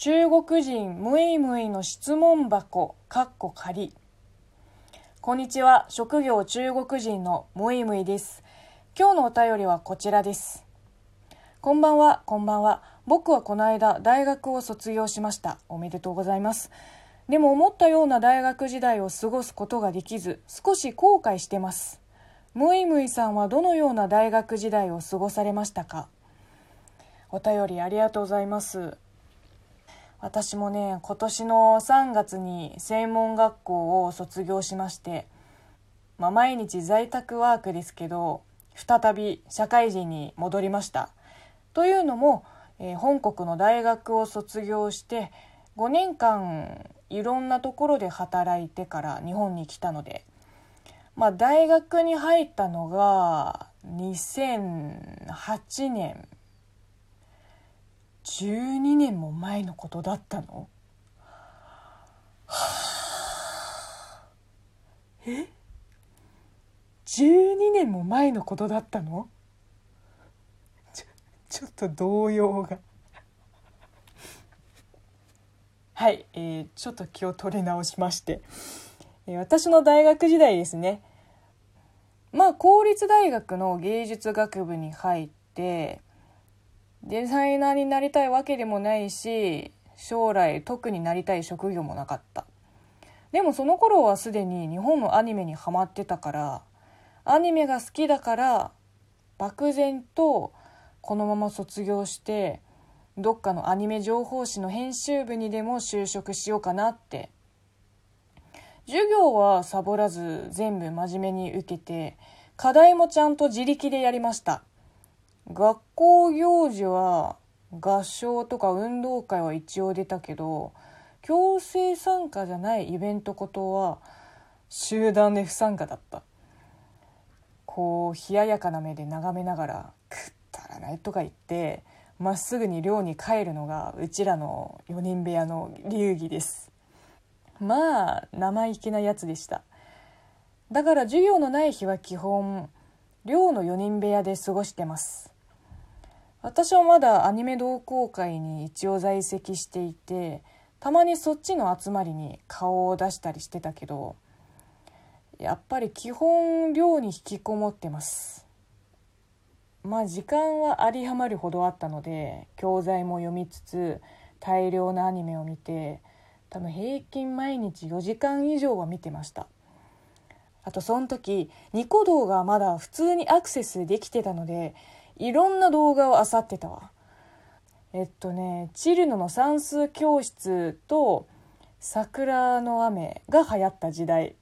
中国人ムイムイの質問箱かっこ仮こんにちは。職業中国人のムイムイです。今日のお便りはこちらです。こんばんは。こんばんは。僕はこの間大学を卒業しました。おめでとうございます。でも思ったような大学時代を過ごすことができず少し後悔してます。ムイムイさんはどのような大学時代を過ごされましたか？お便りありがとうございます。私もね今年の3月に専門学校を卒業しまして、まあ、毎日在宅ワークですけど再び社会人に戻りました。というのも、えー、本国の大学を卒業して5年間いろんなところで働いてから日本に来たので、まあ、大学に入ったのが2008年12年も前のことだったの？え？12年も前のことだったの？ちょちょっと動揺が。はい、えー、ちょっと気を取り直しまして、えー、私の大学時代ですね。まあ公立大学の芸術学部に入ってデザイナーになりたいわけでもないし将来特になりたい職業もなかった。でもその頃はすでに日本のアニメにハマってたからアニメが好きだから漠然とこのまま卒業してどっかのアニメ情報誌の編集部にでも就職しようかなって。授業はサボらず全部真面目に受けて課題もちゃんと自力でやりました。学校行事は合唱とか運動会は一応出たけど強制参加じゃないイベントことは集団で不参加だった。こう冷ややかな目で眺めながら「くったらない」とか言ってまっすぐに寮に帰るのがうちらの4人部屋の流儀です。まあ生意気なやつでした。だから授業のない日は基本寮の4人部屋で過ごしてます。私はまだアニメ同好会に一応在籍していてたまにそっちの集まりに顔を出したりしてたけどやっぱり基本寮に引きこもってます。まあ時間は有り余るほどあったので教材も読みつつ大量のアニメを見て多分平均毎日4時間以上は見てました。あとその時ニコ動がまだ普通にアクセスできてたのでいろんな動画を漁ってたわ。えっとね、チルノの算数教室と桜の雨が流行った時代。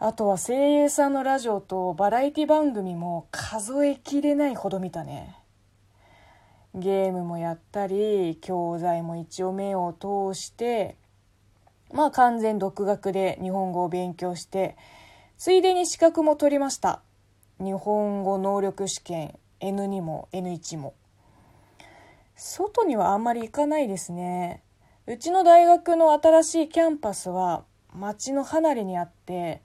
あとは声優さんのラジオとバラエティ番組も数えきれないほど見たね。ゲームもやったり、教材も一応目を通して、まあ完全独学で日本語を勉強して、ついでに資格も取りました。日本語能力試験 N2 も N1 も。外にはあんまり行かないですね。うちの大学の新しいキャンパスは町の離れにあって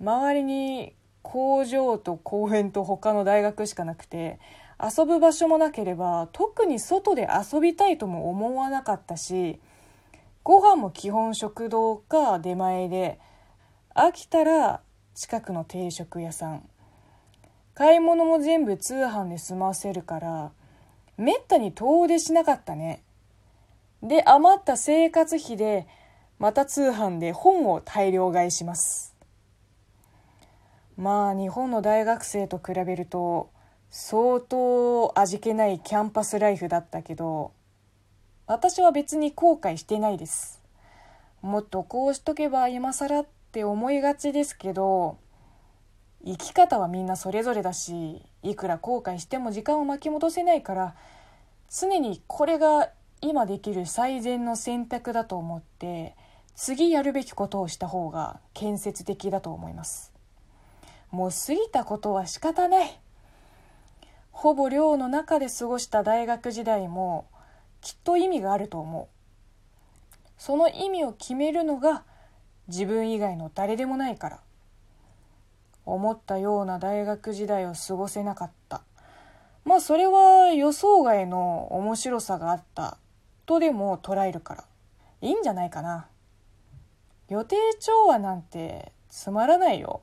周りに工場と公園と他の大学しかなくて遊ぶ場所もなければ特に外で遊びたいとも思わなかったしご飯も基本食堂か出前で飽きたら近くの定食屋さん。買い物も全部通販で済ませるからめったに遠出しなかったね。で余った生活費でまた通販で本を大量買いします。まあ日本の大学生と比べると相当味気ないキャンパスライフだったけど私は別に後悔してないです。もっとこうしとけば今更って思いがちですけど生き方はみんなそれぞれだしいくら後悔しても時間を巻き戻せないから常にこれが今できる最善の選択だと思って次やるべきことをした方が建設的だと思います。もう過ぎたことは仕方ない。ほぼ寮の中で過ごした大学時代もきっと意味があると思う。その意味を決めるのが自分以外の誰でもないから。思ったような大学時代を過ごせなかった。まあそれは予想外の面白さがあったとでも捉えるから。いいんじゃないかな。予定調和なんてつまらないよ。